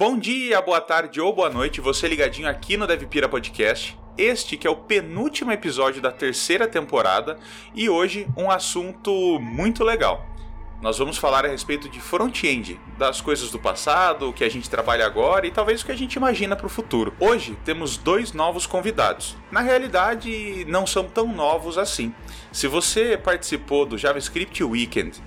Bom dia, boa tarde ou boa noite, você ligadinho aqui no DevPira Podcast. Este que é o penúltimo episódio da terceira temporada e hoje um assunto muito legal. Nós vamos falar a respeito de front-end, das coisas do passado, o que a gente trabalha agora e talvez o que a gente imagina para o futuro. Hoje temos dois novos convidados. Na realidade, não são tão novos assim. Se você participou do JavaScript Weekend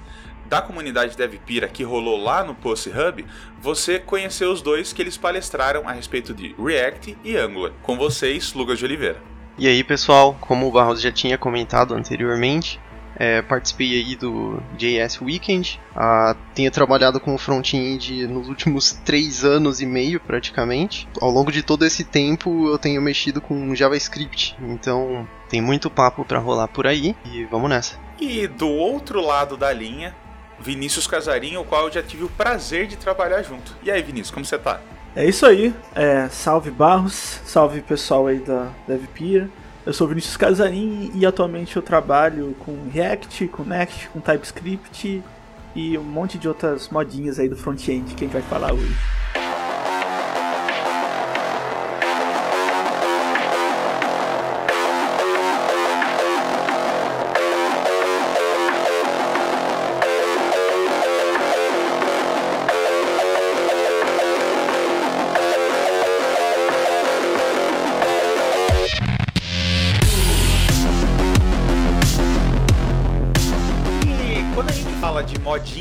da comunidade DevPira que rolou lá no Post Hub, você conheceu os dois que eles palestraram a respeito de React e Angular. Com vocês, Lucas de Oliveira. E aí, pessoal, como o Barros já tinha comentado anteriormente, é, participei aí do JS Weekend. Ah, tenho trabalhado com front-end nos últimos três anos e meio, praticamente. Ao longo de todo esse tempo, eu tenho mexido com JavaScript. Então, tem muito papo para rolar por aí e vamos nessa. E do outro lado da linha, Vinícius Casarinho, o qual eu já tive o prazer de trabalhar junto. E aí, Vinícius, como você tá? É isso aí. É, salve Barros, salve pessoal aí da DevPia. Eu sou Vinícius Casarim e atualmente eu trabalho com React, com Next, com TypeScript e um monte de outras modinhas aí do front-end que a gente vai falar hoje.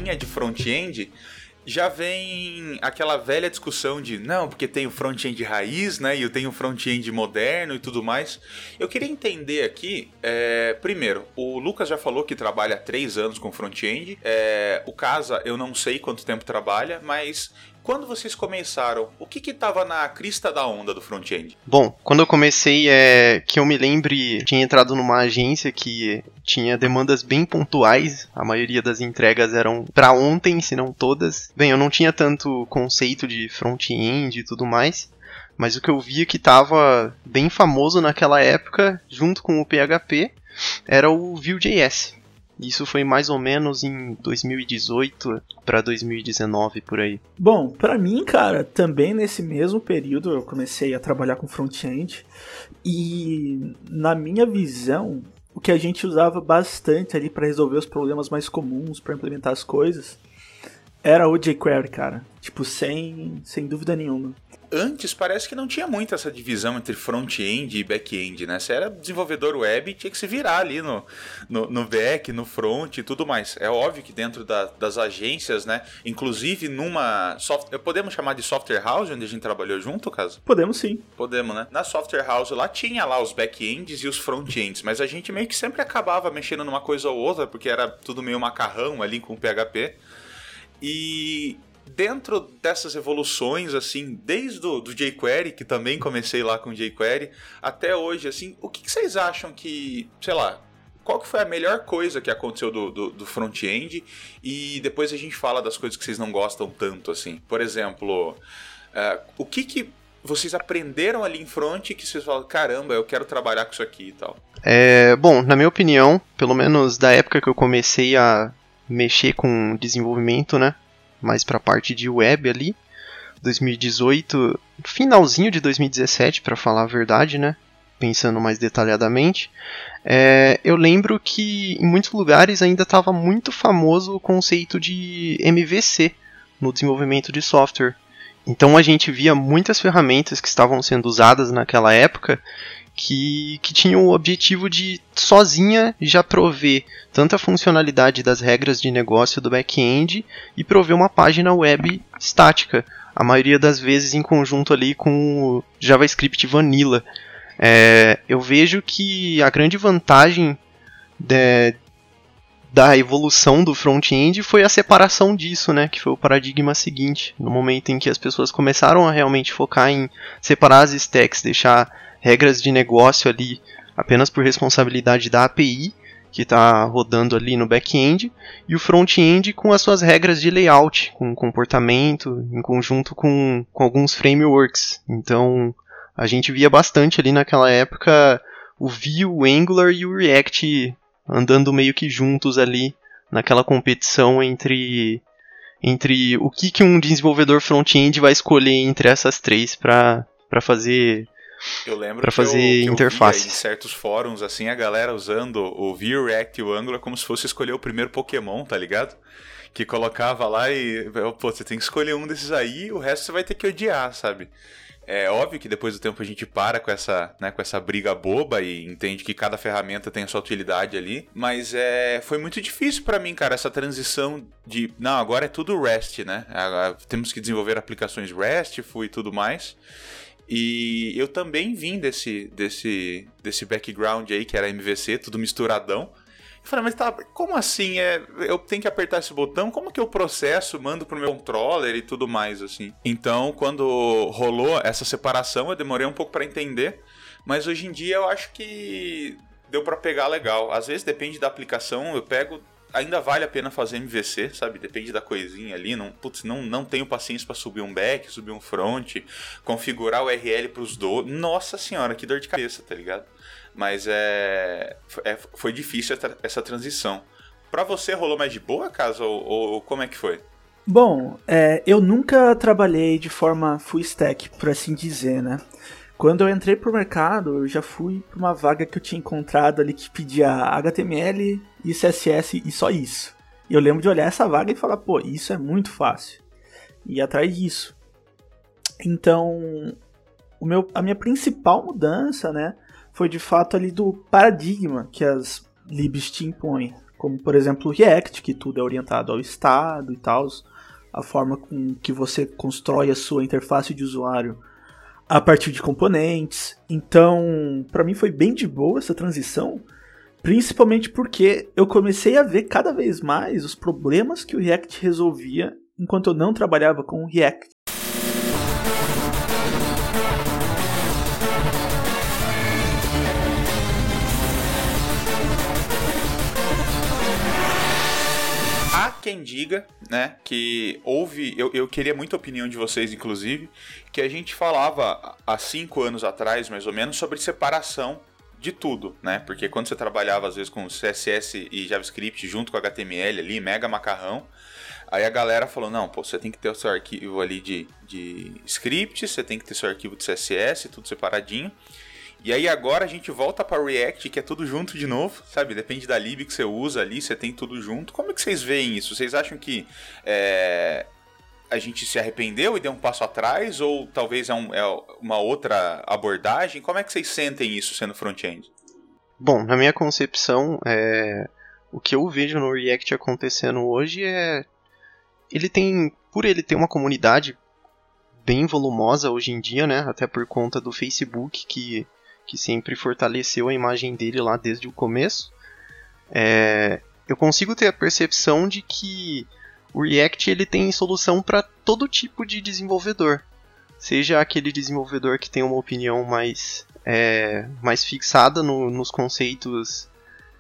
Modinha de front-end, já vem aquela velha discussão de não, porque tem o front-end raiz, né? E eu tenho o front-end moderno e tudo mais. Eu queria entender aqui, é, primeiro, o Lucas já falou que trabalha há três anos com front-end. É, o Casa, eu não sei quanto tempo trabalha, mas quando vocês começaram, o que estava na crista da onda do front-end? Bom, quando eu comecei, é que eu me lembre, tinha entrado numa agência que tinha demandas bem pontuais, a maioria das entregas eram para ontem, se não todas. Bem, eu não tinha tanto conceito de front-end e tudo mais, mas o que eu via que estava bem famoso naquela época, junto com o PHP, era o Vue.js. Isso foi mais ou menos em 2018 para 2019 por aí. Bom, para mim, cara, também nesse mesmo período eu comecei a trabalhar com front-end e na minha visão, o que a gente usava bastante ali para resolver os problemas mais comuns, para implementar as coisas, era o jQuery, cara. Tipo, sem, sem dúvida nenhuma antes parece que não tinha muito essa divisão entre front-end e back-end, né? Você era desenvolvedor web tinha que se virar ali no, no, no back, no front e tudo mais. É óbvio que dentro da, das agências, né? Inclusive numa. Soft, podemos chamar de software house, onde a gente trabalhou junto, caso? Podemos sim. Podemos, né? Na software house lá tinha lá os back-ends e os front-ends, mas a gente meio que sempre acabava mexendo numa coisa ou outra, porque era tudo meio macarrão ali com PHP. E dentro dessas evoluções, assim, desde o do jQuery, que também comecei lá com jQuery, até hoje, assim, o que, que vocês acham que, sei lá, qual que foi a melhor coisa que aconteceu do, do, do front-end e depois a gente fala das coisas que vocês não gostam tanto, assim. Por exemplo, uh, o que que vocês aprenderam ali em front que vocês falam, caramba, eu quero trabalhar com isso aqui e tal? É, bom, na minha opinião, pelo menos da época que eu comecei a mexer com desenvolvimento, né, mais para a parte de web ali. 2018, finalzinho de 2017, para falar a verdade, né? Pensando mais detalhadamente, é, eu lembro que em muitos lugares ainda estava muito famoso o conceito de MVC no desenvolvimento de software. Então a gente via muitas ferramentas que estavam sendo usadas naquela época que, que tinha o objetivo de sozinha já prover tanto a funcionalidade das regras de negócio do back-end e prover uma página web estática, a maioria das vezes em conjunto ali com o JavaScript Vanilla. É, eu vejo que a grande vantagem de, da evolução do front-end foi a separação disso, né, que foi o paradigma seguinte, no momento em que as pessoas começaram a realmente focar em separar as stacks, deixar regras de negócio ali apenas por responsabilidade da API, que está rodando ali no back-end, e o front-end com as suas regras de layout, com comportamento, em conjunto com, com alguns frameworks. Então, a gente via bastante ali naquela época o Vue, o Angular e o React andando meio que juntos ali naquela competição entre entre o que, que um desenvolvedor front-end vai escolher entre essas três para fazer eu lembro para fazer eu, eu interfaces. em certos fóruns assim a galera usando o Vue, React e o Angular como se fosse escolher o primeiro Pokémon, tá ligado? Que colocava lá e pô, você tem que escolher um desses aí, o resto você vai ter que odiar, sabe? É óbvio que depois do tempo a gente para com essa, né, com essa briga boba e entende que cada ferramenta tem a sua utilidade ali, mas é, foi muito difícil para mim, cara, essa transição de, não, agora é tudo REST, né? Agora, temos que desenvolver aplicações RESTful e tudo mais. E eu também vim desse, desse, desse background aí, que era MVC, tudo misturadão. Eu falei, mas tá, como assim? É, eu tenho que apertar esse botão? Como que eu processo, mando pro meu controller e tudo mais, assim? Então, quando rolou essa separação, eu demorei um pouco para entender. Mas hoje em dia eu acho que deu para pegar legal. Às vezes depende da aplicação, eu pego ainda vale a pena fazer MVC, sabe? Depende da coisinha ali. Não, putz, não, não tenho paciência para subir um back, subir um front, configurar o URL pros dois. Nossa senhora, que dor de cabeça, tá ligado? Mas é, é foi difícil essa transição. Para você rolou mais de boa, caso ou, ou, como é que foi? Bom, é, eu nunca trabalhei de forma full stack, por assim dizer, né? Quando eu entrei pro mercado, eu já fui para uma vaga que eu tinha encontrado ali que pedia HTML e CSS e só isso. E eu lembro de olhar essa vaga e falar, pô, isso é muito fácil. E atrás disso. Então, o meu, a minha principal mudança, né, foi de fato ali do paradigma que as libs te impõem, como por exemplo o React, que tudo é orientado ao estado e tal, a forma com que você constrói a sua interface de usuário a partir de componentes. Então, para mim foi bem de boa essa transição, principalmente porque eu comecei a ver cada vez mais os problemas que o React resolvia enquanto eu não trabalhava com o React. Quem diga, né, que houve. Eu, eu queria muita opinião de vocês, inclusive, que a gente falava há cinco anos atrás, mais ou menos, sobre separação de tudo, né? Porque quando você trabalhava às vezes com CSS e JavaScript junto com HTML ali, mega macarrão, aí a galera falou: não, pô, você tem que ter o seu arquivo ali de, de script, você tem que ter seu arquivo de CSS, tudo separadinho. E aí agora a gente volta para React, que é tudo junto de novo, sabe? Depende da lib que você usa ali, você tem tudo junto. Como é que vocês veem isso? Vocês acham que é, a gente se arrependeu e deu um passo atrás? Ou talvez é, um, é uma outra abordagem? Como é que vocês sentem isso sendo front-end? Bom, na minha concepção, é, o que eu vejo no React acontecendo hoje é. Ele tem. Por ele ter uma comunidade bem volumosa hoje em dia, né? Até por conta do Facebook, que que sempre fortaleceu a imagem dele lá desde o começo, é, eu consigo ter a percepção de que o React ele tem solução para todo tipo de desenvolvedor. Seja aquele desenvolvedor que tem uma opinião mais, é, mais fixada no, nos conceitos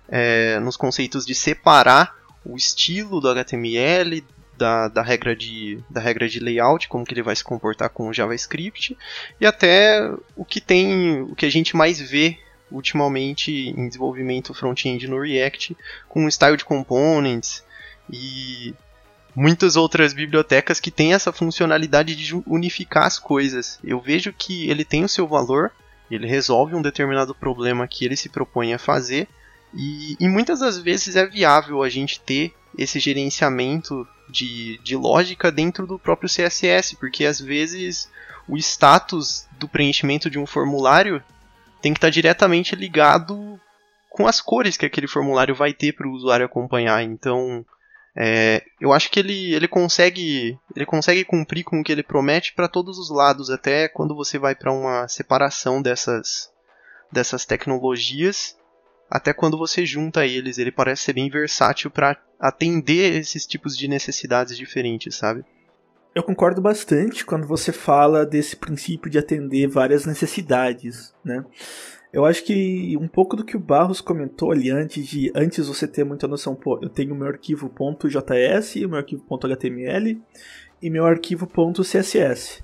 é, nos conceitos de separar o estilo do HTML da, da, regra de, da regra de layout, como que ele vai se comportar com o JavaScript, e até o que tem, o que a gente mais vê ultimamente em desenvolvimento front-end no React, com style de components e muitas outras bibliotecas que têm essa funcionalidade de unificar as coisas. Eu vejo que ele tem o seu valor, ele resolve um determinado problema que ele se propõe a fazer, e, e muitas das vezes é viável a gente ter esse gerenciamento de, de lógica dentro do próprio CSS, porque às vezes o status do preenchimento de um formulário tem que estar diretamente ligado com as cores que aquele formulário vai ter para o usuário acompanhar. Então, é, eu acho que ele, ele consegue ele consegue cumprir com o que ele promete para todos os lados, até quando você vai para uma separação dessas dessas tecnologias até quando você junta eles, ele parece ser bem versátil para atender esses tipos de necessidades diferentes, sabe? Eu concordo bastante quando você fala desse princípio de atender várias necessidades, né? Eu acho que um pouco do que o Barros comentou ali antes de antes você ter muita noção, pô, eu tenho meu arquivo .js, meu arquivo .html e meu arquivo .css.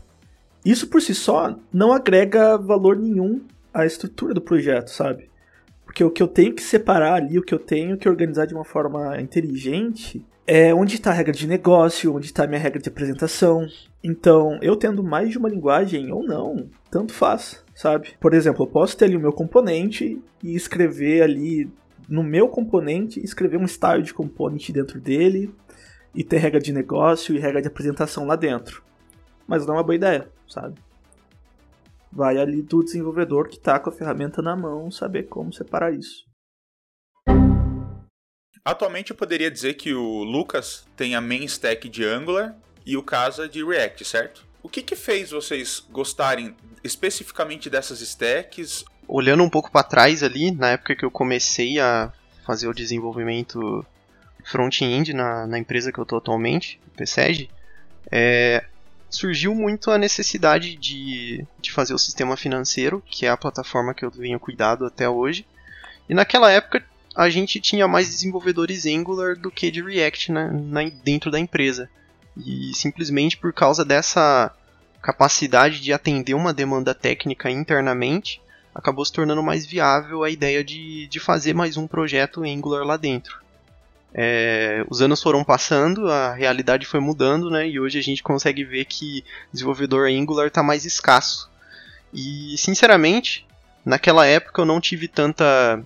Isso por si só não agrega valor nenhum à estrutura do projeto, sabe? Porque o que eu tenho que separar ali, o que eu tenho que organizar de uma forma inteligente, é onde está a regra de negócio, onde está a minha regra de apresentação. Então, eu tendo mais de uma linguagem ou não, tanto faz, sabe? Por exemplo, eu posso ter ali o meu componente e escrever ali no meu componente, escrever um style de componente dentro dele e ter regra de negócio e regra de apresentação lá dentro. Mas não é uma boa ideia, sabe? Vai ali do desenvolvedor que está com a ferramenta na mão saber como separar isso. Atualmente eu poderia dizer que o Lucas tem a main stack de Angular e o Casa de React, certo? O que, que fez vocês gostarem especificamente dessas stacks? Olhando um pouco para trás ali, na época que eu comecei a fazer o desenvolvimento front-end na, na, empresa que eu estou atualmente, o PSEG, é, surgiu muito a necessidade de, de fazer o sistema financeiro, que é a plataforma que eu venho cuidado até hoje. E naquela época a gente tinha mais desenvolvedores Angular do que de React na, na, dentro da empresa. E simplesmente por causa dessa capacidade de atender uma demanda técnica internamente, acabou se tornando mais viável a ideia de, de fazer mais um projeto Angular lá dentro. É, os anos foram passando, a realidade foi mudando, né? E hoje a gente consegue ver que desenvolvedor Angular está mais escasso. E sinceramente, naquela época eu não tive tanta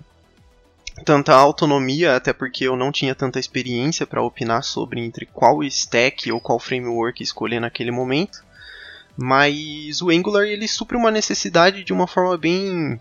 tanta autonomia, até porque eu não tinha tanta experiência para opinar sobre entre qual stack ou qual framework escolher naquele momento. Mas o Angular ele supre uma necessidade de uma forma bem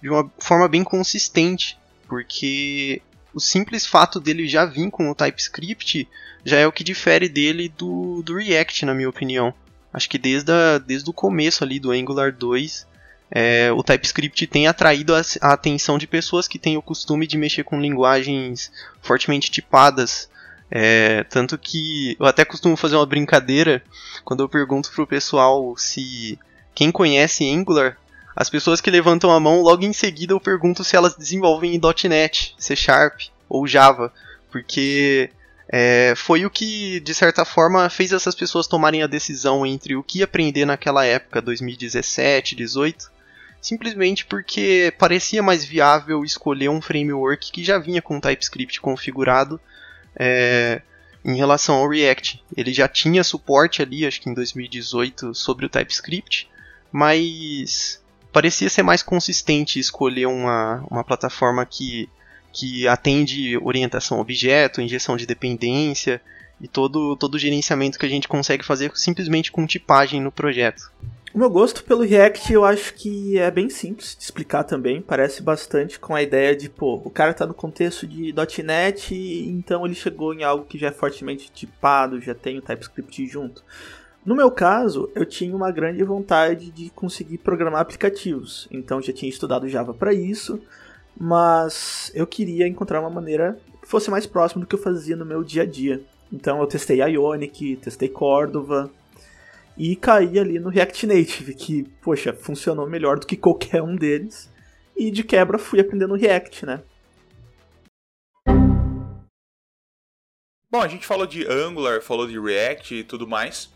de uma forma bem consistente, porque o simples fato dele já vir com o TypeScript já é o que difere dele do, do React, na minha opinião. Acho que desde, a, desde o começo ali do Angular 2, é, o TypeScript tem atraído a, a, atenção de pessoas que têm o costume de mexer com linguagens fortemente tipadas. É, tanto que eu até costumo fazer uma brincadeira quando eu pergunto pro pessoal se quem conhece Angular, as pessoas que levantam a mão, logo em seguida eu pergunto se elas desenvolvem em .NET, C Sharp ou Java, porque é, foi o que, de certa forma, fez essas pessoas tomarem a decisão entre o que aprender naquela época, 2017, 2018, simplesmente porque parecia mais viável escolher um framework que já vinha com TypeScript configurado é, em relação ao React. Ele já tinha suporte ali, acho que em 2018, sobre o TypeScript, mas parecia ser mais consistente escolher uma, uma plataforma que, que atende orientação a objeto, injeção de dependência e todo, todo o gerenciamento que a gente consegue fazer simplesmente com tipagem no projeto. O meu gosto pelo React eu acho que é bem simples de explicar também. Parece bastante com a ideia de, pô, o cara tá no contexto de .NET, então ele chegou em algo que já é fortemente tipado, já tem o TypeScript junto. No meu caso, eu tinha uma grande vontade de conseguir programar aplicativos, então já tinha estudado Java para isso, mas eu queria encontrar uma maneira que fosse mais próxima do que eu fazia no meu dia a dia. Então eu testei Ionic, testei Cordova, e caí ali no React Native, que, poxa, funcionou melhor do que qualquer um deles. E de quebra fui aprendendo React, né? Bom, a gente falou de Angular, falou de React e tudo mais,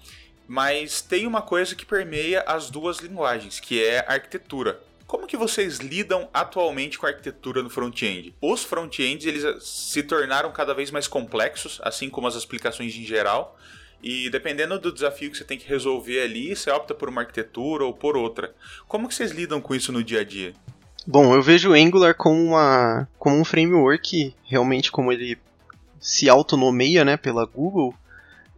mas tem uma coisa que permeia as duas linguagens, que é a arquitetura. Como que vocês lidam atualmente com a arquitetura no front-end? Os front-ends eles se tornaram cada vez mais complexos, assim como as aplicações em geral, e dependendo do desafio que você tem que resolver ali, você opta por uma arquitetura ou por outra. Como que vocês lidam com isso no dia a dia? Bom, eu vejo o Angular como, uma, como um framework, realmente como ele se autonomeia né, pela Google,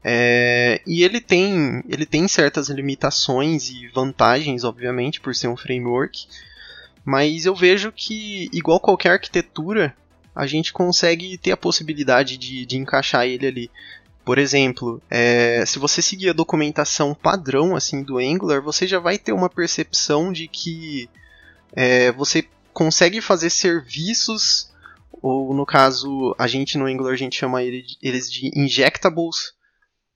é, e ele tem, ele tem certas limitações e vantagens, obviamente, por ser um framework, mas eu vejo que, igual qualquer arquitetura, a gente consegue ter a possibilidade de, de encaixar ele ali. Por exemplo, é, se você seguir a documentação padrão assim do Angular, você já vai ter uma percepção de que é, você consegue fazer serviços, ou no caso, a gente no Angular a gente chama eles de injectables.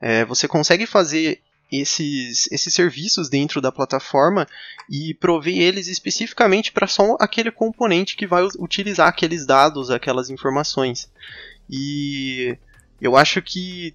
É, você consegue fazer esses, esses serviços dentro da plataforma e prover eles especificamente para só aquele componente que vai utilizar aqueles dados, aquelas informações. E eu acho que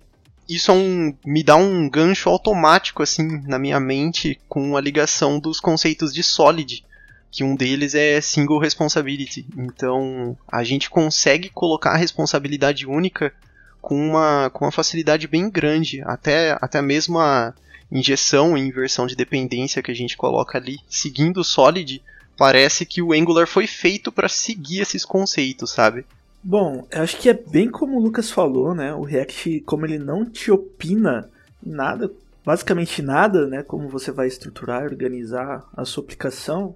isso é um, me dá um gancho automático assim na minha mente com a ligação dos conceitos de Solid, que um deles é single responsibility. Então, a gente consegue colocar a responsabilidade única com uma, com uma facilidade bem grande, até, até mesmo a injeção e inversão de dependência que a gente coloca ali, seguindo o Solid, parece que o Angular foi feito para seguir esses conceitos, sabe? Bom, eu acho que é bem como o Lucas falou, né? O React, como ele não te opina nada, basicamente nada, né? Como você vai estruturar e organizar a sua aplicação,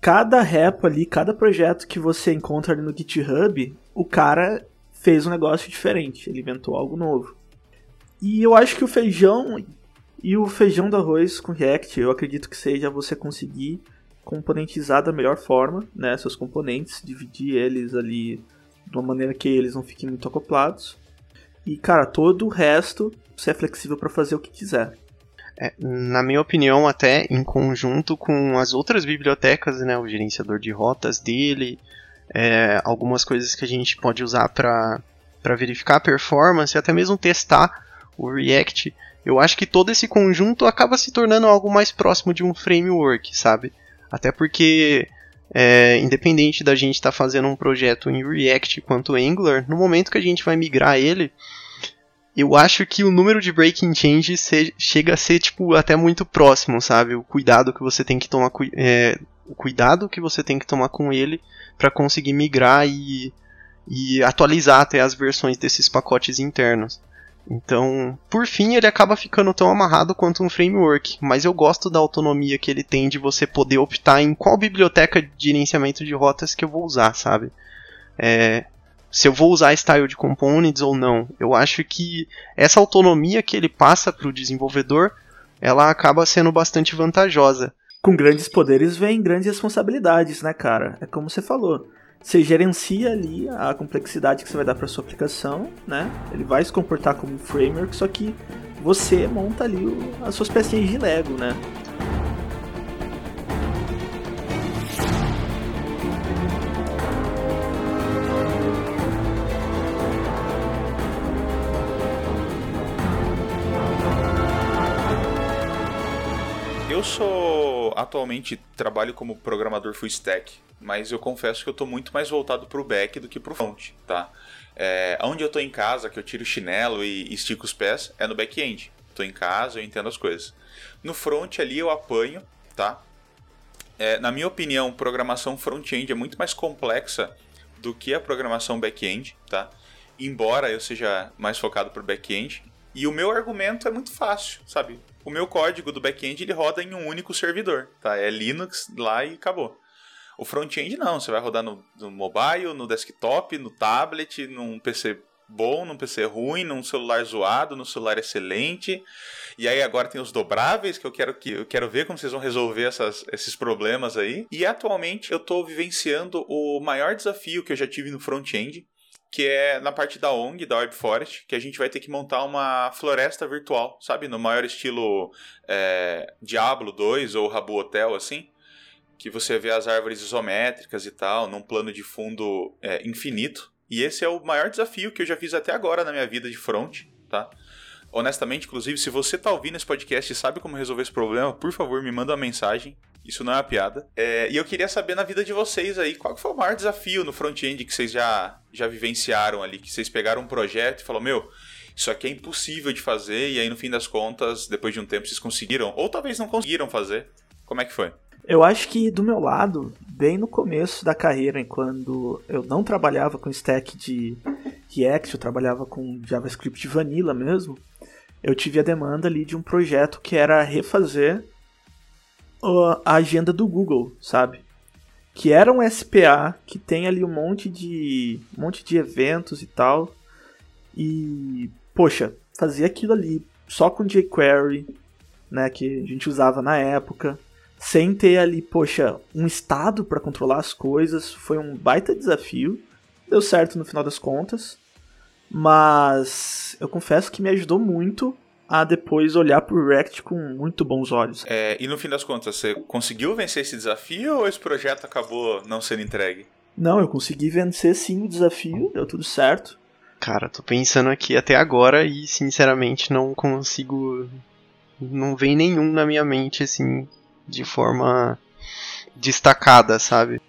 cada repo ali, cada projeto que você encontra ali no GitHub, o cara fez um negócio diferente, ele inventou algo novo. E eu acho que o feijão e o feijão do arroz com React, eu acredito que seja você conseguir componentizar da melhor forma, né, seus componentes, dividir eles ali de uma maneira que eles não fiquem muito acoplados. E cara, todo o resto você é flexível para fazer o que quiser. É, na minha opinião, até em conjunto com as outras bibliotecas, né, o gerenciador de rotas dele, é, algumas coisas que a gente pode usar para verificar a performance, até mesmo testar o React, eu acho que todo esse conjunto acaba se tornando algo mais próximo de um framework, sabe? Até porque, é, independente da gente estar tá fazendo um projeto em React quanto Angular, no momento que a gente vai migrar ele, eu acho que o número de breaking changes se, chega a ser tipo até muito próximo, sabe? O cuidado que você tem que tomar, é, o cuidado que você tem que tomar com ele para conseguir migrar e, e atualizar até as versões desses pacotes internos. Então, por fim, ele acaba ficando tão amarrado quanto um framework, mas eu gosto da autonomia que ele tem de você poder optar em qual biblioteca de gerenciamento de rotas que eu vou usar, sabe? É, se eu vou usar style de components ou não. Eu acho que essa autonomia que ele passa para o desenvolvedor, ela acaba sendo bastante vantajosa. Com grandes poderes vem grandes responsabilidades, né, cara? É como você falou. Você gerencia ali a complexidade que você vai dar para sua aplicação, né? Ele vai se comportar como um framework, só que você monta ali as suas pecinhas de Lego, né? Eu sou atualmente trabalho como programador full stack, mas eu confesso que eu estou muito mais voltado para o back do que para o front, tá? É, onde eu estou em casa, que eu tiro o chinelo e estico os pés, é no back-end. Estou em casa, eu entendo as coisas. No front ali eu apanho, tá? É, na minha opinião, programação front-end é muito mais complexa do que a programação back-end, tá? Embora eu seja mais focado para o back-end. E o meu argumento é muito fácil, sabe? o meu código do back-end ele roda em um único servidor, tá? É Linux lá e acabou. O front-end não, você vai rodar no, no, mobile, no desktop, no tablet, num PC bom, num PC ruim, num celular zoado, num celular excelente. E aí agora tem os dobráveis que eu quero que eu quero ver como vocês vão resolver essas, esses problemas aí. E atualmente eu estou vivenciando o maior desafio que eu já tive no front-end, que é na parte da ONG, da Web Forest, que a gente vai ter que montar uma floresta virtual, sabe? No maior estilo é, Diablo 2 ou Rabu Hotel, assim. Que você vê as árvores isométricas e tal, num plano de fundo é, infinito. E esse é o maior desafio que eu já fiz até agora na minha vida de front, tá? Honestamente, inclusive, se você tá ouvindo esse podcast e sabe como resolver esse problema, por favor, me manda uma mensagem. Isso não é uma piada. É, e eu queria saber na vida de vocês aí, qual foi o maior desafio no front-end que vocês já, já vivenciaram ali? Que vocês pegaram um projeto e falaram, meu, isso aqui é impossível de fazer, e aí no fim das contas, depois de um tempo, vocês conseguiram. Ou talvez não conseguiram fazer. Como é que foi? Eu acho que do meu lado, bem no começo da carreira, quando eu não trabalhava com stack de React, eu trabalhava com JavaScript Vanilla mesmo, eu tive a demanda ali de um projeto que era refazer a agenda do Google, sabe? Que era um SPA que tem ali um monte de um monte de eventos e tal. E poxa, fazer aquilo ali só com jQuery, né, que a gente usava na época, sem ter ali, poxa, um estado para controlar as coisas, foi um baita desafio. Deu certo no final das contas. Mas eu confesso que me ajudou muito a depois olhar pro React com muito bons olhos. É, e no fim das contas, você conseguiu vencer esse desafio ou esse projeto acabou não sendo entregue? Não, eu consegui vencer sim o desafio, deu tudo certo. Cara, tô pensando aqui até agora e sinceramente não consigo. Não vem nenhum na minha mente assim, de forma destacada, sabe?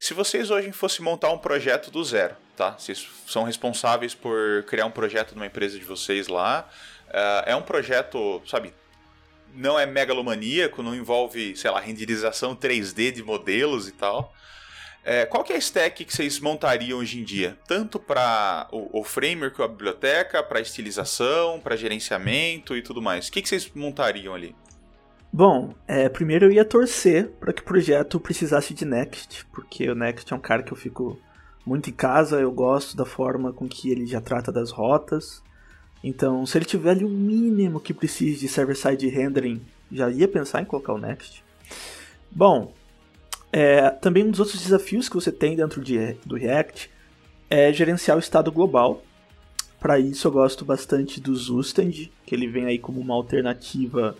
Se vocês hoje fossem montar um projeto do zero, tá? Vocês são responsáveis por criar um projeto numa empresa de vocês lá. Uh, é um projeto, sabe, não é megalomaníaco, não envolve, sei lá, renderização 3D de modelos e tal. É, qual que é a stack que vocês montariam hoje em dia? Tanto para o, o, framework, a biblioteca, para estilização, para gerenciamento e tudo mais. O que, que vocês montariam ali? Bom, é, primeiro eu ia torcer para que o projeto precisasse de Next, porque o Next é um cara que eu fico muito em casa, eu gosto da forma com que ele já trata das rotas. Então, se ele tiver ali o um mínimo que precise de server-side rendering, já ia pensar em colocar o Next. Bom, é, também um dos outros desafios que você tem dentro de, do React é gerenciar o estado global. Para isso eu gosto bastante do Zustand, que ele vem aí como uma alternativa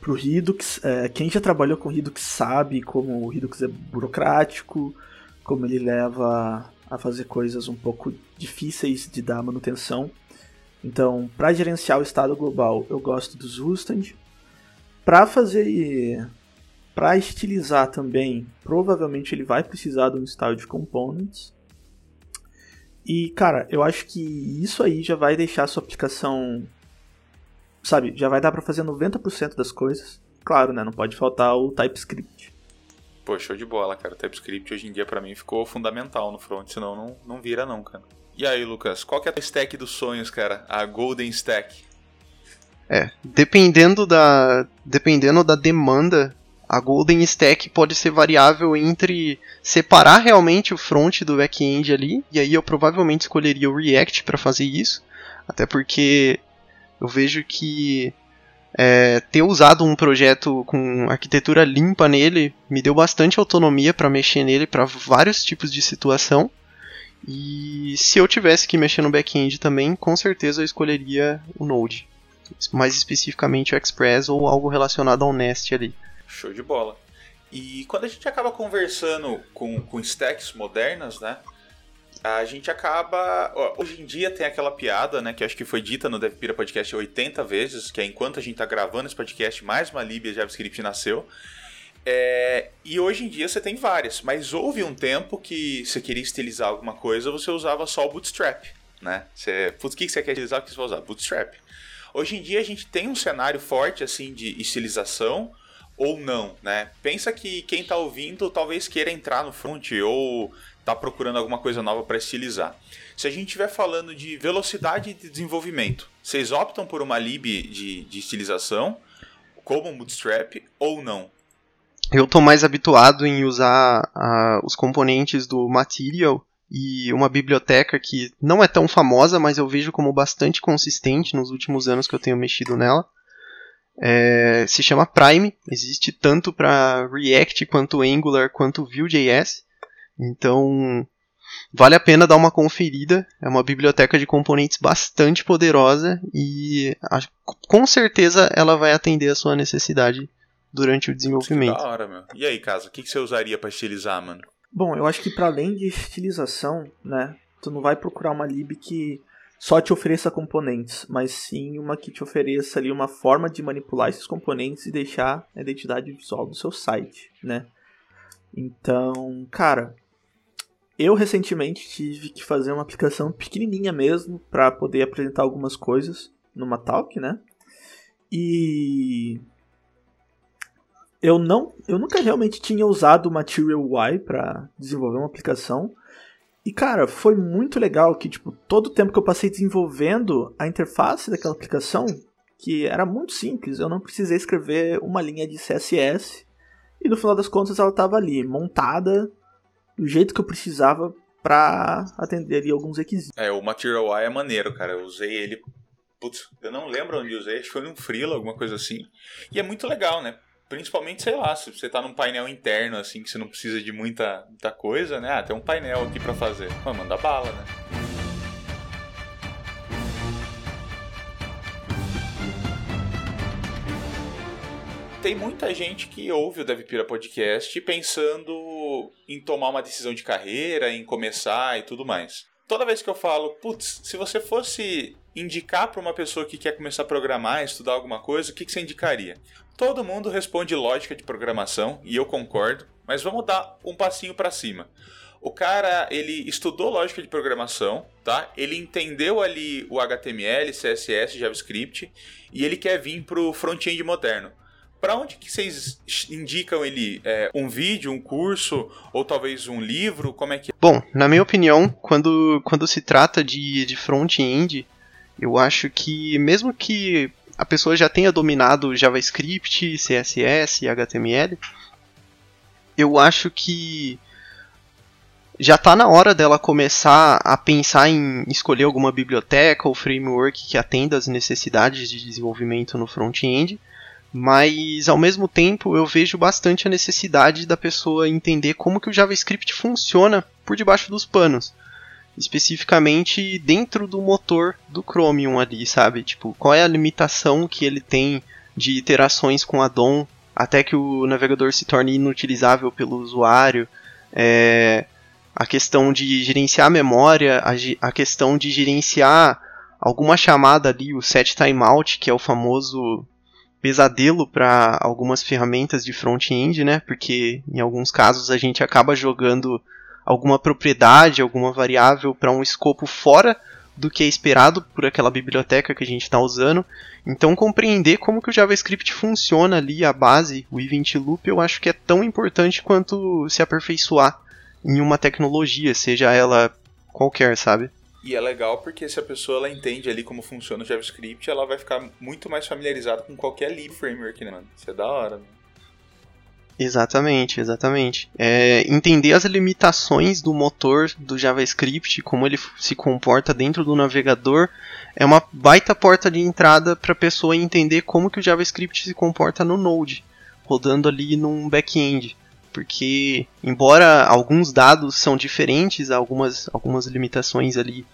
para o Redux. É, quem já trabalhou com Redux sabe como o Redux é burocrático, como ele leva a fazer coisas um pouco difíceis de dar manutenção. Então, para gerenciar o estado global, eu gosto do Zustand. Para fazer para estilizar também, provavelmente ele vai precisar de um style de components. E, cara, eu acho que isso aí já vai deixar a sua aplicação. Sabe, já vai dar para fazer 90% das coisas. Claro, né? Não pode faltar o TypeScript. Pô, show de bola, cara. O TypeScript hoje em dia para mim ficou fundamental no front, senão não, não vira não, cara. E aí, Lucas, qual que é a stack dos sonhos, cara? A Golden Stack. É, dependendo da dependendo da demanda a Golden Stack pode ser variável entre separar realmente o front do back-end ali, e aí eu provavelmente escolheria o React para fazer isso, até porque eu vejo que é, ter usado um projeto com arquitetura limpa nele me deu bastante autonomia para mexer nele para vários tipos de situação. E se eu tivesse que mexer no back-end também, com certeza eu escolheria o Node. Mais especificamente o Express ou algo relacionado ao Nest ali. Show de bola. E quando a gente acaba conversando com, com stacks modernas, né? A gente acaba. Hoje em dia tem aquela piada, né? Que acho que foi dita no DevPira Podcast 80 vezes, que é enquanto a gente está gravando esse podcast, mais uma Libia JavaScript nasceu. É, e hoje em dia você tem várias, mas houve um tempo que você queria estilizar alguma coisa, você usava só o Bootstrap, né? Você, putz, o que você quer estilizar? O que você vai usar? Bootstrap. Hoje em dia a gente tem um cenário forte assim de estilização, ou não, né? Pensa que quem está ouvindo talvez queira entrar no front ou está procurando alguma coisa nova para estilizar. Se a gente estiver falando de velocidade de desenvolvimento, vocês optam por uma lib de, de estilização, como Bootstrap, ou não? Eu estou mais habituado em usar uh, os componentes do Material e uma biblioteca que não é tão famosa, mas eu vejo como bastante consistente nos últimos anos que eu tenho mexido nela, é, se chama Prime, existe tanto para React quanto Angular quanto Vue.js. Então, vale a pena dar uma conferida. É uma biblioteca de componentes bastante poderosa e com certeza ela vai atender a sua necessidade durante o desenvolvimento. Que da hora, meu. E aí, Casa, o que, que você usaria para estilizar, mano? Bom, eu acho que para além de estilização, né, tu não vai procurar uma lib que só te ofereça componentes, mas sim uma que te ofereça ali uma forma de manipular esses componentes e deixar a identidade visual do seu site, né? Então, cara, eu recentemente tive que fazer uma aplicação pequenininha mesmo para poder apresentar algumas coisas numa talk, né? E eu não, eu nunca realmente tinha usado o Material UI para desenvolver uma aplicação, e cara, foi muito legal que tipo todo o tempo que eu passei desenvolvendo a interface daquela aplicação, que era muito simples, eu não precisei escrever uma linha de CSS e no final das contas ela estava ali montada do jeito que eu precisava para atender ali alguns requisitos. É, o Material UI é maneiro, cara. Eu usei ele Putz, eu não lembro onde usei, acho que foi num Freela, alguma coisa assim. E é muito legal, né? Principalmente, sei lá, se você tá num painel interno, assim, que você não precisa de muita, muita coisa, né? Ah, tem um painel aqui para fazer. Mas manda bala, né? Tem muita gente que ouve o DevPira Podcast pensando em tomar uma decisão de carreira, em começar e tudo mais. Toda vez que eu falo, putz, se você fosse indicar para uma pessoa que quer começar a programar, estudar alguma coisa, o que, que você indicaria? Todo mundo responde lógica de programação, e eu concordo, mas vamos dar um passinho para cima. O cara, ele estudou lógica de programação, tá? Ele entendeu ali o HTML, CSS, JavaScript e ele quer vir pro front-end moderno. Para onde que vocês indicam ele? É, um vídeo, um curso ou talvez um livro? Como é que? É? Bom, na minha opinião, quando, quando se trata de, de front-end, eu acho que mesmo que a pessoa já tenha dominado JavaScript, CSS e HTML, eu acho que já está na hora dela começar a pensar em escolher alguma biblioteca ou framework que atenda às necessidades de desenvolvimento no front-end, mas ao mesmo tempo eu vejo bastante a necessidade da pessoa entender como que o JavaScript funciona por debaixo dos panos, especificamente dentro do motor do Chromium ali, sabe? Tipo, qual é a limitação que ele tem de iterações com addon até que o navegador se torne inutilizável pelo usuário. É, a questão de gerenciar a memória, a, a questão de gerenciar alguma chamada ali, o set timeout, que é o famoso pesadelo para algumas ferramentas de front-end, né? Porque em alguns casos a gente acaba jogando alguma propriedade, alguma variável para um escopo fora do que é esperado por aquela biblioteca que a gente está usando. Então compreender como que o JavaScript funciona ali, a base, o event loop, eu acho que é tão importante quanto se aperfeiçoar em uma tecnologia, seja ela qualquer, sabe? E é legal porque se a pessoa ela entende ali como funciona o JavaScript, ela vai ficar muito mais familiarizada com qualquer lib framework, né, mano? Isso é da hora. Exatamente, exatamente. É, entender as limitações do motor do JavaScript, como ele se comporta dentro do navegador, é uma baita porta de entrada para a pessoa entender como que o JavaScript se comporta no Node, rodando ali num back-end porque embora alguns dados são diferentes, algumas, algumas limitações ali,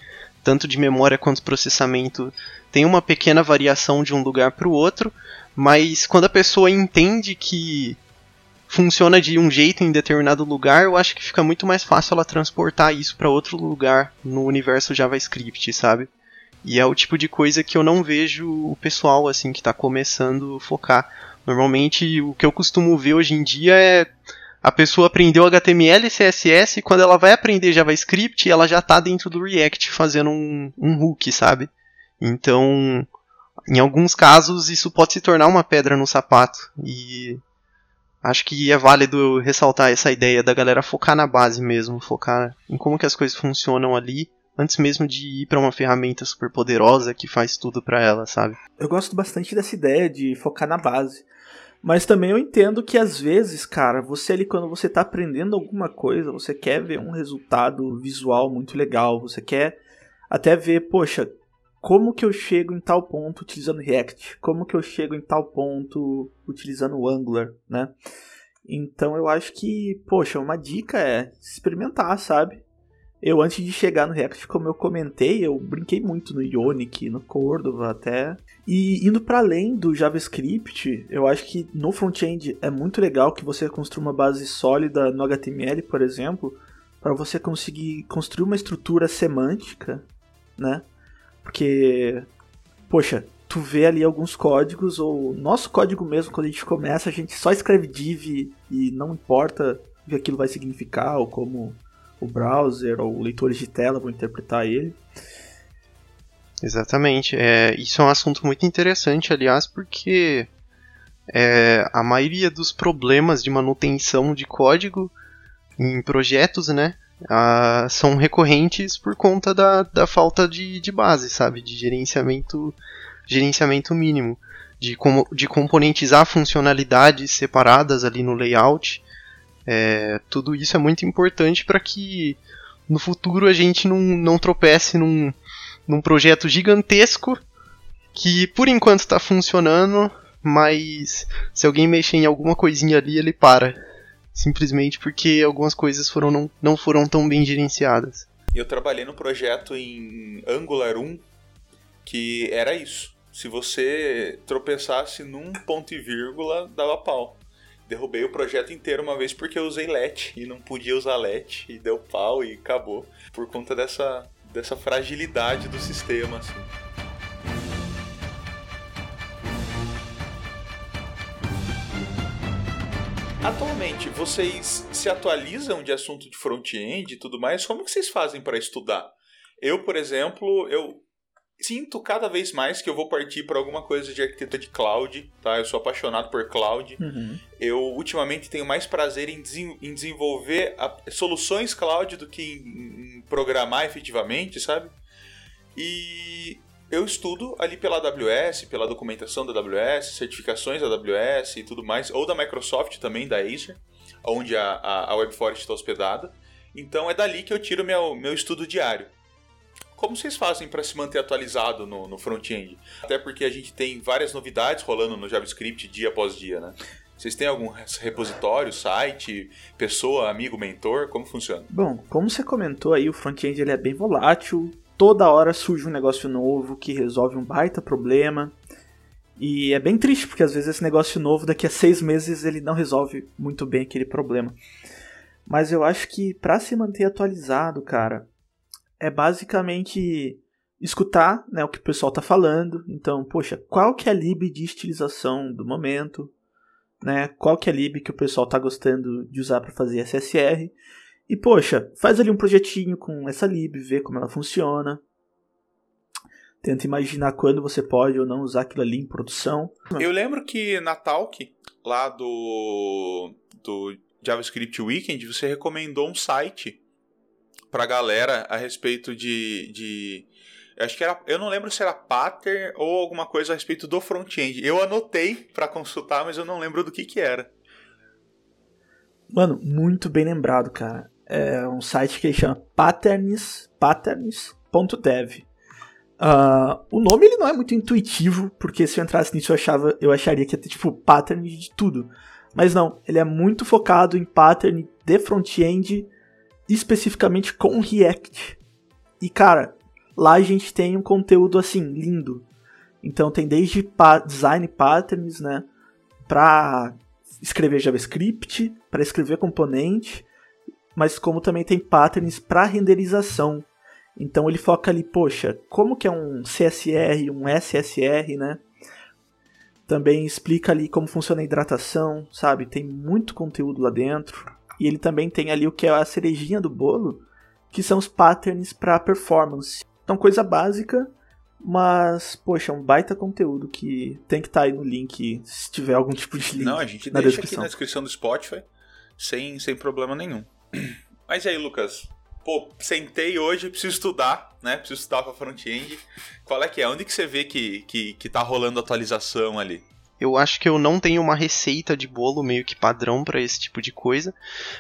tanto de memória quanto processamento, tem uma pequena variação de um lugar para o outro, mas quando a pessoa entende que funciona de um jeito em determinado lugar, eu acho que fica muito mais fácil ela transportar isso para outro lugar no universo JavaScript, sabe? E é o tipo de coisa que eu não vejo o pessoal assim que está começando focar. Normalmente o que eu costumo ver hoje em dia é a pessoa aprendeu HTML e CSS e quando ela vai aprender JavaScript, ela já está dentro do React fazendo um, um hook, sabe? Então, em alguns casos, isso pode se tornar uma pedra no sapato. E acho que é válido ressaltar essa ideia da galera focar na base mesmo, focar em como que as coisas funcionam ali, antes mesmo de ir para uma ferramenta super poderosa que faz tudo para ela, sabe? Eu gosto bastante dessa ideia de focar na base. Mas também eu entendo que às vezes, cara, você ali quando você tá aprendendo alguma coisa, você quer ver um resultado visual muito legal, você quer até ver, poxa, como que eu chego em tal ponto utilizando React? Como que eu chego em tal ponto utilizando o Angular, né? Então eu acho que, poxa, uma dica é experimentar, sabe? Eu, antes de chegar no React, como eu comentei, eu brinquei muito no Ionic, no Cordova até. E indo para além do JavaScript, eu acho que no front-end é muito legal que você construa uma base sólida no HTML, por exemplo, para você conseguir construir uma estrutura semântica, né? Porque, poxa, tu vê ali alguns códigos, ou nosso código mesmo, quando a gente começa, a gente só escreve div e não importa o que aquilo vai significar ou como o browser ou leitores de tela vão interpretar ele. Exatamente. É, isso é um assunto muito interessante, aliás, porque é, a maioria dos problemas de manutenção de código em projetos, né, são recorrentes por conta da, da falta de, de base, sabe, de gerenciamento, gerenciamento mínimo, de, como, de componentizar funcionalidades separadas ali no layout é, tudo isso é muito importante para que no futuro a gente não, não tropece num, num projeto gigantesco que por enquanto está funcionando, mas se alguém mexer em alguma coisinha ali, ele para. Simplesmente porque algumas coisas foram, não, não foram tão bem gerenciadas. Eu trabalhei no projeto em Angular 1 que era isso. Se você tropeçasse num ponto e vírgula, dava pau. Derrubei o projeto inteiro uma vez porque eu usei LET e não podia usar LET e deu pau e acabou. Por conta dessa, dessa fragilidade do sistema, assim. Atualmente, vocês se atualizam de assunto de front-end e tudo mais? Como que vocês fazem para estudar? Eu, por exemplo, eu sinto cada vez mais que eu vou partir para alguma coisa de arquitetura de cloud, tá? Eu sou apaixonado por cloud. Uhum. Eu ultimamente tenho mais prazer em, em desenvolver a, soluções cloud do que em, em, programar efetivamente, sabe? E eu estudo ali pela AWS, pela documentação da AWS, certificações da AWS e tudo mais, ou da Microsoft também, da Azure, onde a, a, a WebForest está hospedada. Então é dali que eu tiro meu, meu estudo diário. Como vocês fazem para se manter atualizado no, no front-end? Até porque a gente tem várias novidades rolando no JavaScript dia após dia, né? Vocês têm algum repositório, site, pessoa, amigo, mentor? Como funciona? Bom, como você comentou aí, o front-end ele é bem volátil. Toda hora surge um negócio novo que resolve um baita problema. E é bem triste, porque às vezes esse negócio novo, daqui a seis meses, ele não resolve muito bem aquele problema. Mas eu acho que para se manter atualizado, cara, é basicamente escutar né, o que o pessoal está falando. Então, poxa, qual que é a lib de estilização do momento? Né? Qual que é a lib que o pessoal está gostando de usar para fazer SSR? E, poxa, faz ali um projetinho com essa lib, vê como ela funciona. Tenta imaginar quando você pode ou não usar aquilo ali em produção. Eu lembro que na Talk, lá do, do JavaScript Weekend, você recomendou um site pra galera a respeito de. de acho que era. Eu não lembro se era pattern ou alguma coisa a respeito do front-end. Eu anotei para consultar, mas eu não lembro do que que era. Mano, muito bem lembrado, cara. É um site que ele chama patterns, patterns.dev. Uh, o nome ele não é muito intuitivo, porque se eu entrasse nisso eu, achava, eu acharia que ia ter tipo pattern de tudo. Mas não, ele é muito focado em pattern de front-end especificamente com React. E cara, lá a gente tem um conteúdo assim lindo. Então tem desde pa design patterns, né, para escrever JavaScript, para escrever componente, mas como também tem patterns para renderização. Então ele foca ali, poxa, como que é um CSR, um SSR, né? Também explica ali como funciona a hidratação, sabe? Tem muito conteúdo lá dentro. E ele também tem ali o que é a cerejinha do bolo, que são os patterns para performance. Então, coisa básica, mas, poxa, um baita conteúdo que tem que estar tá aí no link se tiver algum tipo de link. Não, a gente deixa descrição. aqui na descrição do Spotify, sem, sem problema nenhum. Mas e aí, Lucas? Pô, sentei hoje, preciso estudar, né? Preciso estudar para front-end. Qual é que é? Onde que você vê que, que, que tá rolando atualização ali? Eu acho que eu não tenho uma receita de bolo meio que padrão para esse tipo de coisa,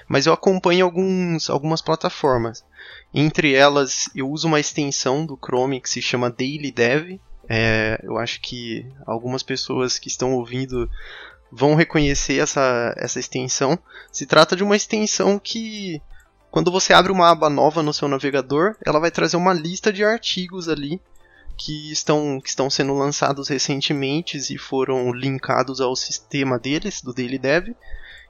mas eu acompanho alguns, algumas plataformas. Entre elas, eu uso uma extensão do Chrome que se chama Daily Dev. É, eu acho que algumas pessoas que estão ouvindo vão reconhecer essa, essa extensão. Se trata de uma extensão que, quando você abre uma aba nova no seu navegador, ela vai trazer uma lista de artigos ali que estão, que estão sendo lançados recentemente e foram linkados ao sistema deles, do Daily Dev,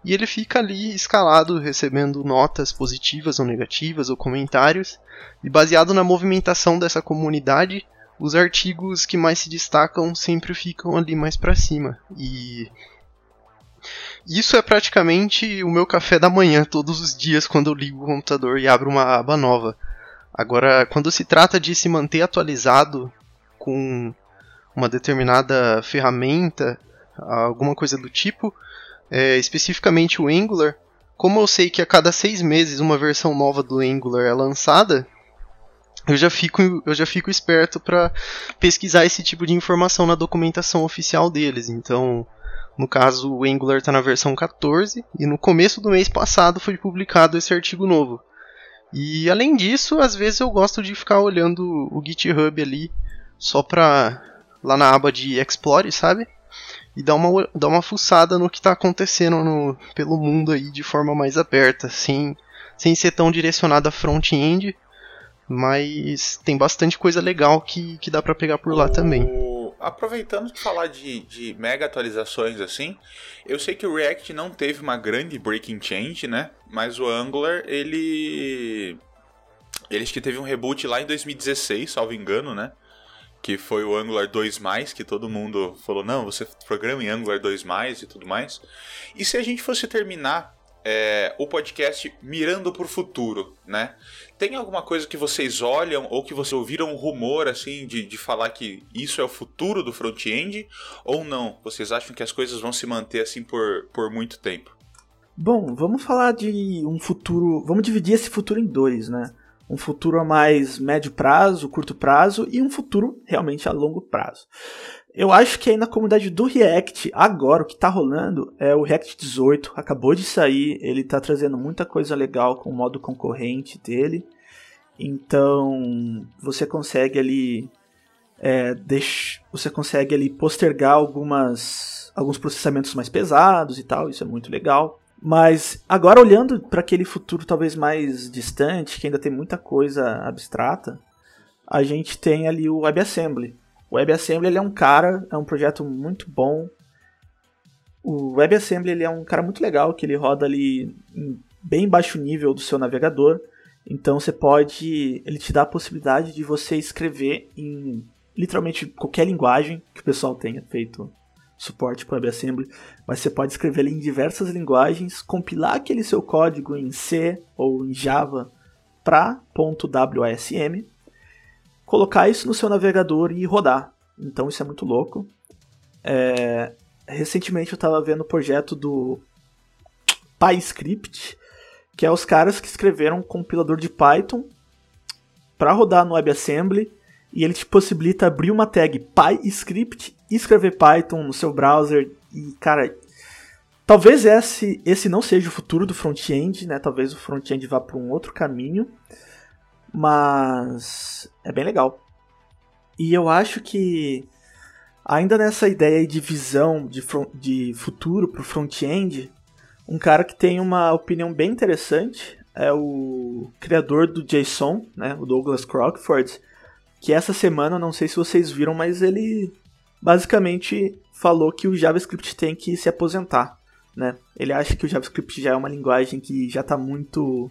e ele fica ali escalado, recebendo notas positivas ou negativas ou comentários, e baseado na movimentação dessa comunidade, os artigos que mais se destacam sempre ficam ali mais para cima. E isso é praticamente o meu café da manhã todos os dias quando eu ligo o computador e abro uma aba nova. Agora, quando se trata de se manter atualizado com uma determinada ferramenta, alguma coisa do tipo, é, especificamente o Angular, como eu sei que a cada seis meses uma versão nova do Angular é lançada, eu já fico, eu já fico esperto para pesquisar esse tipo de informação na documentação oficial deles. Então, no caso, o Angular está na versão 14 e no começo do mês passado foi publicado esse artigo novo. E além disso, às vezes eu gosto de ficar olhando o GitHub ali, só pra. lá na aba de Explore, sabe? E dar uma, dar uma fuçada no que está acontecendo no, pelo mundo aí de forma mais aberta, sem, sem ser tão direcionado a front-end, mas tem bastante coisa legal que, que dá para pegar por lá o... também aproveitando de falar de, de mega atualizações assim, eu sei que o React não teve uma grande breaking change, né? Mas o Angular, ele. Ele acho que teve um reboot lá em 2016, salvo engano, né? Que foi o Angular 2+, que todo mundo falou, não, você programa em Angular 2+, e tudo mais. E se a gente fosse terminar é, o podcast mirando para o futuro, né? Tem alguma coisa que vocês olham ou que vocês ouviram um rumor assim de, de falar que isso é o futuro do front-end ou não? Vocês acham que as coisas vão se manter assim por, por muito tempo? Bom, vamos falar de um futuro. Vamos dividir esse futuro em dois, né? Um futuro a mais médio prazo, curto prazo e um futuro realmente a longo prazo. Eu acho que aí na comunidade do React, agora o que está rolando é o React 18, acabou de sair, ele está trazendo muita coisa legal com o modo concorrente dele. Então você consegue ali é, deixa, você consegue ali postergar algumas alguns processamentos mais pesados e tal, isso é muito legal. Mas agora olhando para aquele futuro talvez mais distante, que ainda tem muita coisa abstrata, a gente tem ali o WebAssembly. O WebAssembly ele é um cara, é um projeto muito bom. O WebAssembly ele é um cara muito legal, que ele roda ali em bem baixo nível do seu navegador. Então você pode, ele te dá a possibilidade de você escrever em literalmente qualquer linguagem que o pessoal tenha feito suporte para WebAssembly, mas você pode escrever ele em diversas linguagens, compilar aquele seu código em C ou em Java para .wasm, colocar isso no seu navegador e rodar. Então isso é muito louco. É... Recentemente eu estava vendo o projeto do PyScript, que é os caras que escreveram um compilador de Python para rodar no WebAssembly e ele te possibilita abrir uma tag PyScript escrever Python no seu browser e, cara, talvez esse, esse não seja o futuro do front-end, né? Talvez o front-end vá para um outro caminho, mas é bem legal. E eu acho que ainda nessa ideia de visão de, front, de futuro para o front-end, um cara que tem uma opinião bem interessante é o criador do JSON, né, o Douglas Crockford, que essa semana, não sei se vocês viram, mas ele basicamente falou que o JavaScript tem que se aposentar. Né? Ele acha que o JavaScript já é uma linguagem que já está muito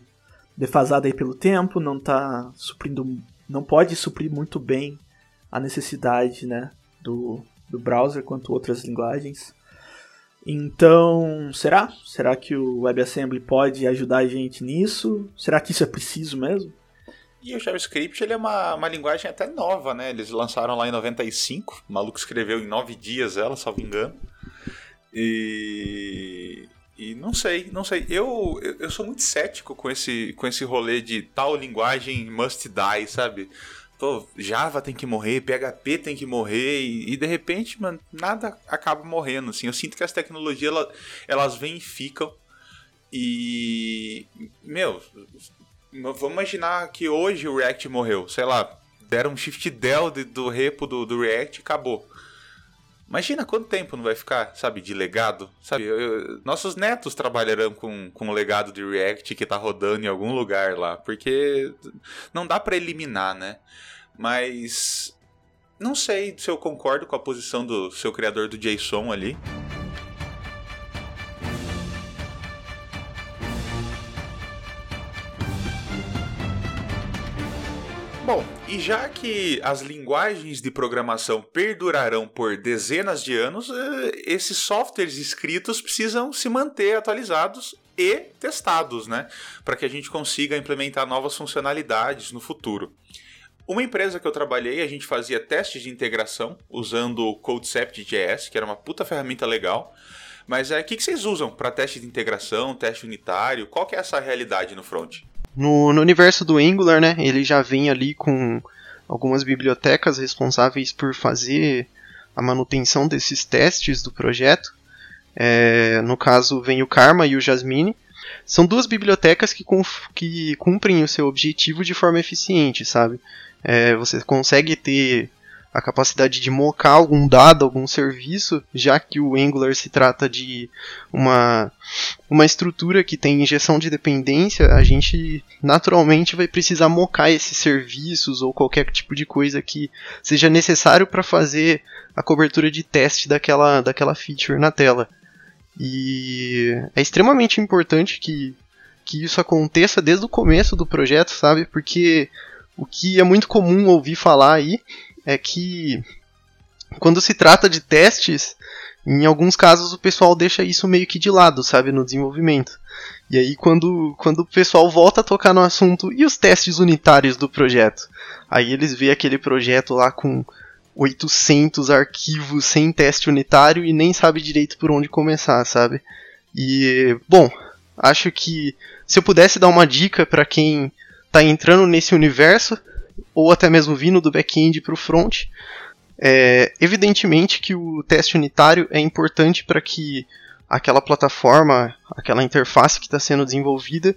defasada aí pelo tempo, não tá suprindo, não pode suprir muito bem a necessidade né, do, do browser quanto outras linguagens. Então, será? Será que o WebAssembly pode ajudar a gente nisso? Será que isso é preciso mesmo? E o JavaScript ele é uma, uma linguagem até nova, né? Eles lançaram lá em 95. O maluco escreveu em nove dias ela, salvo engano. E. E não sei, não sei. Eu, eu, sou muito cético com esse, com esse rolê de tal linguagem must die, sabe? Pô, Java tem que morrer, PHP tem que morrer, e, e, de repente, mano, nada acaba morrendo. Assim. Eu sinto que as tecnologias elas, elas vêm e ficam. E. Meu, Vamos imaginar que hoje o React morreu. Sei lá, deram um shift del de, do repo do, do React e acabou. Imagina quanto tempo não vai ficar, sabe, de legado. Sabe, eu, nossos netos trabalharão com, com o legado de React que tá rodando em algum lugar lá. Porque não dá para eliminar, né? Mas não sei se eu concordo com a posição do seu criador do JSON ali. Bom, e já que as linguagens de programação perdurarão por dezenas de anos, eh, esses softwares escritos precisam se manter atualizados e testados, né? Para que a gente consiga implementar novas funcionalidades no futuro. Uma empresa que eu trabalhei, a gente fazia testes de integração usando o CodeCept.js, que era uma puta ferramenta legal. Mas é, o que, que vocês usam para teste de integração, teste unitário? Qual que é essa realidade no front? No, no universo do Angular, né, ele já vem ali com algumas bibliotecas responsáveis por fazer a manutenção desses testes do projeto. É, no caso, vem o Karma e o Jasmine. São duas bibliotecas que, que cumprem o seu objetivo de forma eficiente, sabe? É, você consegue ter a capacidade de mocar algum dado, algum serviço, já que o Angular se trata de uma, uma estrutura que tem injeção de dependência, a gente naturalmente vai precisar mocar esses serviços ou qualquer tipo de coisa que seja necessário para fazer a cobertura de teste daquela, daquela feature na tela. E é extremamente importante que, que isso aconteça desde o começo do projeto, sabe? Porque o que é muito comum ouvir falar aí é que quando se trata de testes, em alguns casos o pessoal deixa isso meio que de lado, sabe, no desenvolvimento. E aí quando, quando o pessoal volta a tocar no assunto, e os testes unitários do projeto? Aí eles veem aquele projeto lá com 800 arquivos sem teste unitário e nem sabe direito por onde começar, sabe? E, bom, acho que se eu pudesse dar uma dica para quem está entrando nesse universo, ou até mesmo vindo do back-end para o front, é, evidentemente que o teste unitário é importante para que aquela plataforma, aquela interface que está sendo desenvolvida,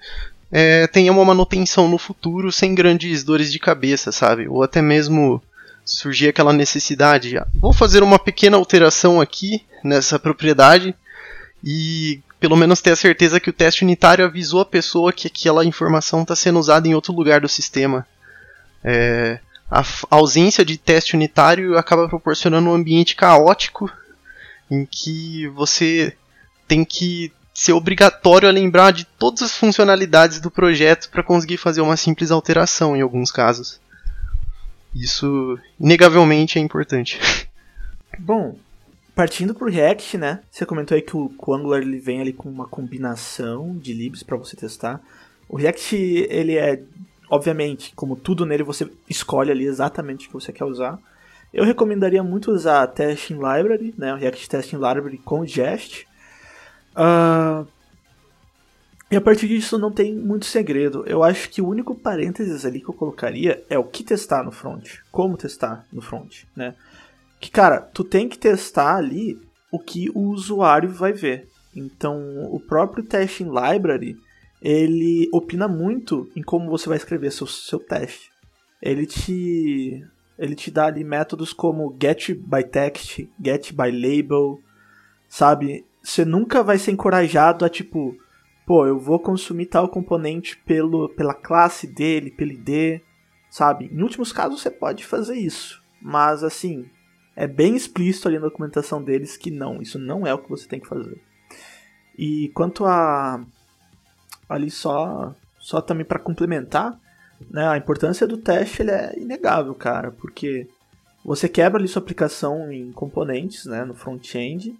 é, tenha uma manutenção no futuro sem grandes dores de cabeça, sabe? Ou até mesmo surgir aquela necessidade, ah, vou fazer uma pequena alteração aqui nessa propriedade e pelo menos ter a certeza que o teste unitário avisou a pessoa que aquela informação está sendo usada em outro lugar do sistema. É, a ausência de teste unitário acaba proporcionando um ambiente caótico em que você tem que ser obrigatório a lembrar de todas as funcionalidades do projeto para conseguir fazer uma simples alteração em alguns casos. Isso, inegavelmente, é importante. Bom, partindo pro React, né? Você comentou aí que o, o Angular ele vem ali com uma combinação de libs para você testar. O React, ele é, obviamente, como tudo nele, você escolhe ali exatamente o que você quer usar. Eu recomendaria muito usar Testing Library, né? O React Testing Library com Jest. Uh, e a partir disso não tem muito segredo. Eu acho que o único parênteses ali que eu colocaria é o que testar no front. Como testar no front, né? Que, cara, tu tem que testar ali o que o usuário vai ver. Então, o próprio Testing Library, ele opina muito em como você vai escrever seu, seu teste. Ele te, ele te dá ali métodos como get by text, get by label, sabe? Você nunca vai ser encorajado a, tipo pô, eu vou consumir tal componente pelo, pela classe dele, pelo ID, sabe? Em últimos casos você pode fazer isso, mas assim, é bem explícito ali na documentação deles que não, isso não é o que você tem que fazer. E quanto a ali só só também para complementar, né, a importância do teste ele é inegável, cara, porque você quebra ali sua aplicação em componentes, né, no front-end,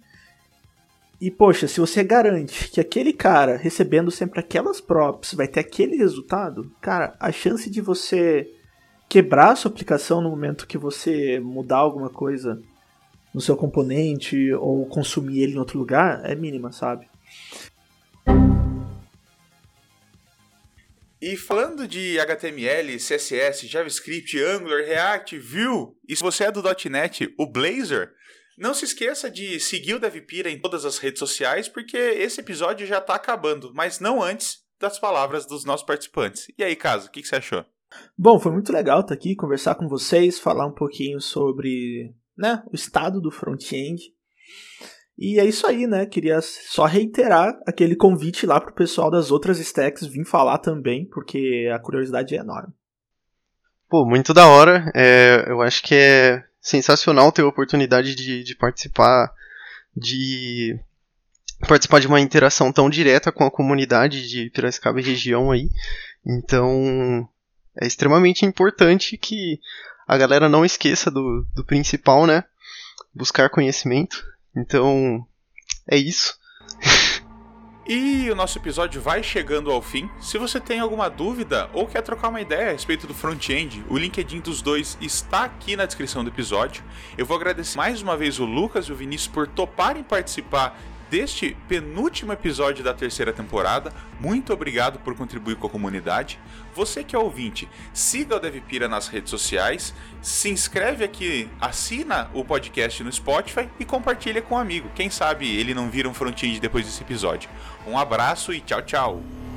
e, poxa, se você garante que aquele cara recebendo sempre aquelas props vai ter aquele resultado, cara, a chance de você quebrar a sua aplicação no momento que você mudar alguma coisa no seu componente ou consumir ele em outro lugar é mínima, sabe? E falando de HTML, CSS, JavaScript, Angular, React, Vue, e se você é do .NET, o Blazor, não se esqueça de seguir o DevPira em todas as redes sociais, porque esse episódio já está acabando, mas não antes das palavras dos nossos participantes. E aí, Caso, o que, que você achou? Bom, foi muito legal estar aqui, conversar com vocês, falar um pouquinho sobre né, o estado do front-end. E é isso aí, né? Queria só reiterar aquele convite lá pro pessoal das outras stacks vir falar também, porque a curiosidade é enorme. Pô, muito da hora. É, eu acho que é sensacional ter a oportunidade de, de participar de participar de uma interação tão direta com a comunidade de Piracicaba e região aí. Então, é extremamente importante que a galera não esqueça do, do principal, né? Buscar conhecimento. Então, é isso. E o nosso episódio vai chegando ao fim. Se você tem alguma dúvida ou quer trocar uma ideia a respeito do front-end, o LinkedIn dos dois está aqui na descrição do episódio. Eu vou agradecer mais uma vez o Lucas e o Vinícius por toparem participar deste penúltimo episódio da terceira temporada. Muito obrigado por contribuir com a comunidade. Você que é ouvinte, siga o DevPira nas redes sociais, se inscreve aqui, assina o podcast no Spotify e compartilha com um amigo. Quem sabe ele não vira um front-end depois desse episódio. Um abraço e tchau, tchau.